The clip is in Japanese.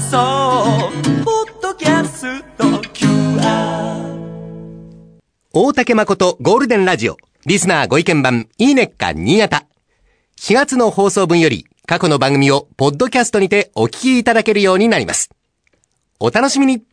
送ポッドキャスト QR 大竹誠ゴールデンラジオ。リスナーご意見版いいねっか新潟。4月の放送分より過去の番組をポッドキャストにてお聞きいただけるようになります。お楽しみに。